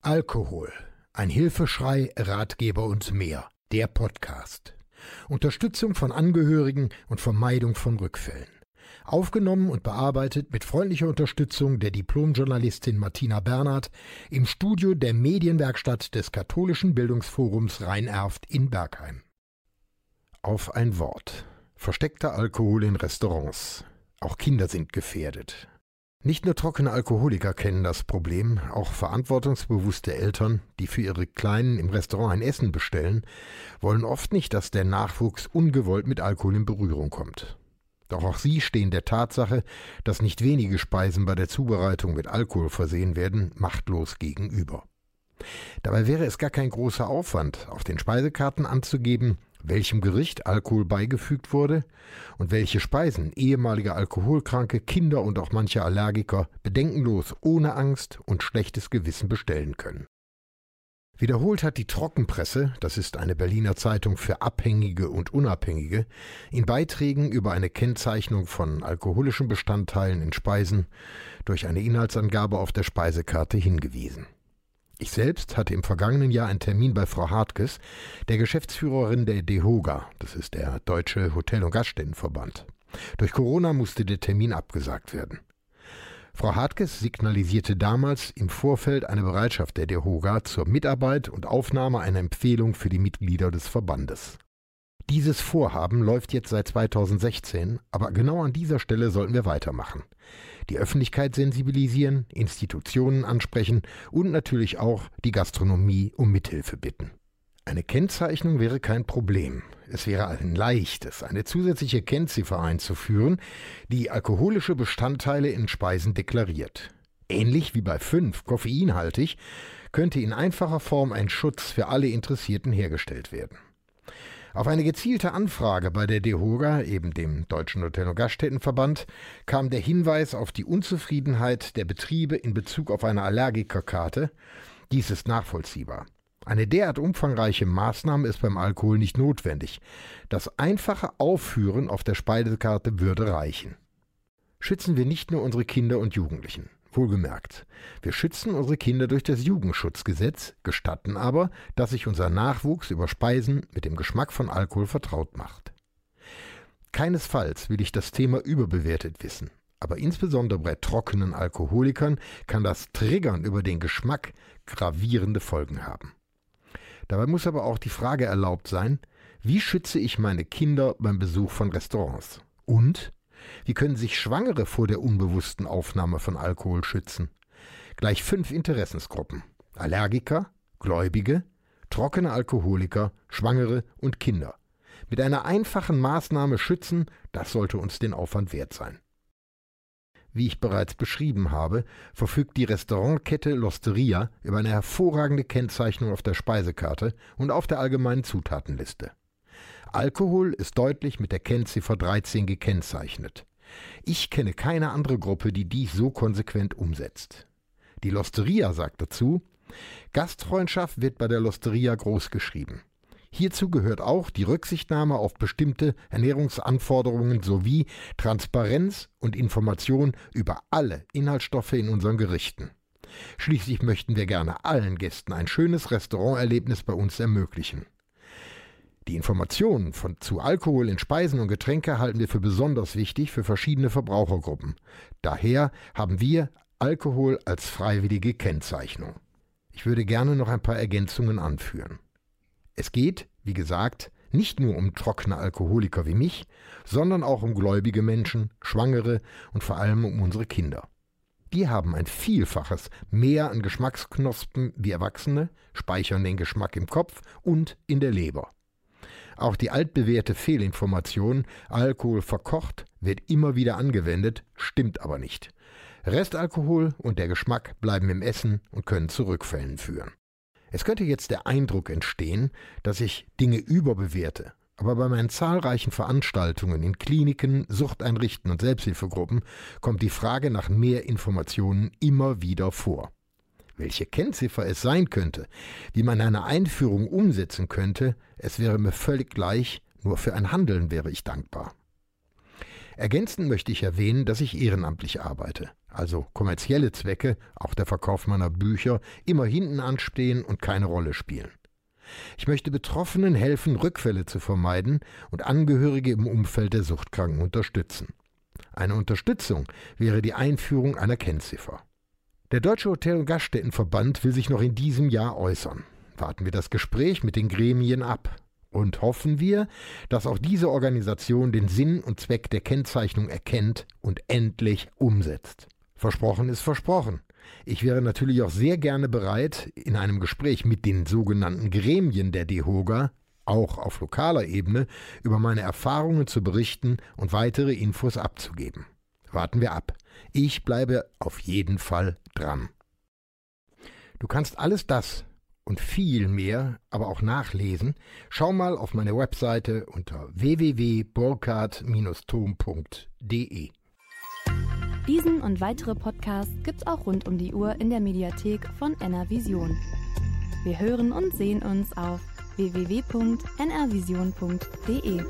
Alkohol. Ein Hilfeschrei, Ratgeber und mehr. Der Podcast. Unterstützung von Angehörigen und Vermeidung von Rückfällen. Aufgenommen und bearbeitet mit freundlicher Unterstützung der Diplomjournalistin Martina Bernhard im Studio der Medienwerkstatt des Katholischen Bildungsforums Rhein-Erft in Bergheim. Auf ein Wort. Versteckter Alkohol in Restaurants. Auch Kinder sind gefährdet. Nicht nur trockene Alkoholiker kennen das Problem, auch verantwortungsbewusste Eltern, die für ihre Kleinen im Restaurant ein Essen bestellen, wollen oft nicht, dass der Nachwuchs ungewollt mit Alkohol in Berührung kommt. Doch auch sie stehen der Tatsache, dass nicht wenige Speisen bei der Zubereitung mit Alkohol versehen werden, machtlos gegenüber. Dabei wäre es gar kein großer Aufwand, auf den Speisekarten anzugeben, welchem Gericht Alkohol beigefügt wurde und welche Speisen ehemalige Alkoholkranke, Kinder und auch manche Allergiker bedenkenlos, ohne Angst und schlechtes Gewissen bestellen können. Wiederholt hat die Trockenpresse, das ist eine Berliner Zeitung für Abhängige und Unabhängige, in Beiträgen über eine Kennzeichnung von alkoholischen Bestandteilen in Speisen durch eine Inhaltsangabe auf der Speisekarte hingewiesen. Ich selbst hatte im vergangenen Jahr einen Termin bei Frau Hartges, der Geschäftsführerin der DEHOGA, das ist der Deutsche Hotel- und Gaststättenverband. Durch Corona musste der Termin abgesagt werden. Frau Hartges signalisierte damals im Vorfeld eine Bereitschaft der DEHOGA zur Mitarbeit und Aufnahme einer Empfehlung für die Mitglieder des Verbandes. Dieses Vorhaben läuft jetzt seit 2016, aber genau an dieser Stelle sollten wir weitermachen. Die Öffentlichkeit sensibilisieren, Institutionen ansprechen und natürlich auch die Gastronomie um Mithilfe bitten. Eine Kennzeichnung wäre kein Problem. Es wäre ein leichtes, eine zusätzliche Kennziffer einzuführen, die alkoholische Bestandteile in Speisen deklariert. Ähnlich wie bei 5 koffeinhaltig könnte in einfacher Form ein Schutz für alle Interessierten hergestellt werden. Auf eine gezielte Anfrage bei der DEHOGA, eben dem Deutschen Hotel- und Gaststättenverband, kam der Hinweis auf die Unzufriedenheit der Betriebe in Bezug auf eine Allergikerkarte. Dies ist nachvollziehbar. Eine derart umfangreiche Maßnahme ist beim Alkohol nicht notwendig. Das einfache Aufführen auf der Speisekarte würde reichen. Schützen wir nicht nur unsere Kinder und Jugendlichen. Wohlgemerkt, wir schützen unsere Kinder durch das Jugendschutzgesetz, gestatten aber, dass sich unser Nachwuchs über Speisen mit dem Geschmack von Alkohol vertraut macht. Keinesfalls will ich das Thema überbewertet wissen, aber insbesondere bei trockenen Alkoholikern kann das Triggern über den Geschmack gravierende Folgen haben. Dabei muss aber auch die Frage erlaubt sein, wie schütze ich meine Kinder beim Besuch von Restaurants? Und wie können sich Schwangere vor der unbewussten Aufnahme von Alkohol schützen? Gleich fünf Interessensgruppen. Allergiker, Gläubige, trockene Alkoholiker, Schwangere und Kinder. Mit einer einfachen Maßnahme schützen, das sollte uns den Aufwand wert sein. Wie ich bereits beschrieben habe, verfügt die Restaurantkette L'Osteria über eine hervorragende Kennzeichnung auf der Speisekarte und auf der allgemeinen Zutatenliste. Alkohol ist deutlich mit der Kennziffer 13 gekennzeichnet. Ich kenne keine andere Gruppe, die dies so konsequent umsetzt. Die Losteria sagt dazu, Gastfreundschaft wird bei der Losteria großgeschrieben. Hierzu gehört auch die Rücksichtnahme auf bestimmte Ernährungsanforderungen sowie Transparenz und Information über alle Inhaltsstoffe in unseren Gerichten. Schließlich möchten wir gerne allen Gästen ein schönes Restauranterlebnis bei uns ermöglichen. Die Informationen von, zu Alkohol in Speisen und Getränke halten wir für besonders wichtig für verschiedene Verbrauchergruppen. Daher haben wir Alkohol als freiwillige Kennzeichnung. Ich würde gerne noch ein paar Ergänzungen anführen. Es geht, wie gesagt, nicht nur um trockene Alkoholiker wie mich, sondern auch um gläubige Menschen, Schwangere und vor allem um unsere Kinder. Die haben ein Vielfaches mehr an Geschmacksknospen wie Erwachsene, speichern den Geschmack im Kopf und in der Leber. Auch die altbewährte Fehlinformation, Alkohol verkocht, wird immer wieder angewendet, stimmt aber nicht. Restalkohol und der Geschmack bleiben im Essen und können zu Rückfällen führen. Es könnte jetzt der Eindruck entstehen, dass ich Dinge überbewerte, aber bei meinen zahlreichen Veranstaltungen in Kliniken, Suchteinrichten und Selbsthilfegruppen kommt die Frage nach mehr Informationen immer wieder vor. Welche Kennziffer es sein könnte, wie man eine Einführung umsetzen könnte, es wäre mir völlig gleich, nur für ein Handeln wäre ich dankbar. Ergänzend möchte ich erwähnen, dass ich ehrenamtlich arbeite. also kommerzielle Zwecke, auch der Verkauf meiner Bücher, immer hinten anstehen und keine Rolle spielen. Ich möchte Betroffenen helfen, Rückfälle zu vermeiden und Angehörige im Umfeld der Suchtkranken unterstützen. Eine Unterstützung wäre die Einführung einer Kennziffer. Der Deutsche Hotel- und Gaststättenverband will sich noch in diesem Jahr äußern. Warten wir das Gespräch mit den Gremien ab und hoffen wir, dass auch diese Organisation den Sinn und Zweck der Kennzeichnung erkennt und endlich umsetzt. Versprochen ist versprochen. Ich wäre natürlich auch sehr gerne bereit, in einem Gespräch mit den sogenannten Gremien der DEHOGA, auch auf lokaler Ebene, über meine Erfahrungen zu berichten und weitere Infos abzugeben. Warten wir ab. Ich bleibe auf jeden Fall dran. Du kannst alles das und viel mehr aber auch nachlesen. Schau mal auf meine Webseite unter www.burkhard-tom.de. Diesen und weitere Podcasts gibt's auch rund um die Uhr in der Mediathek von NRVision. Wir hören und sehen uns auf www.nrvision.de.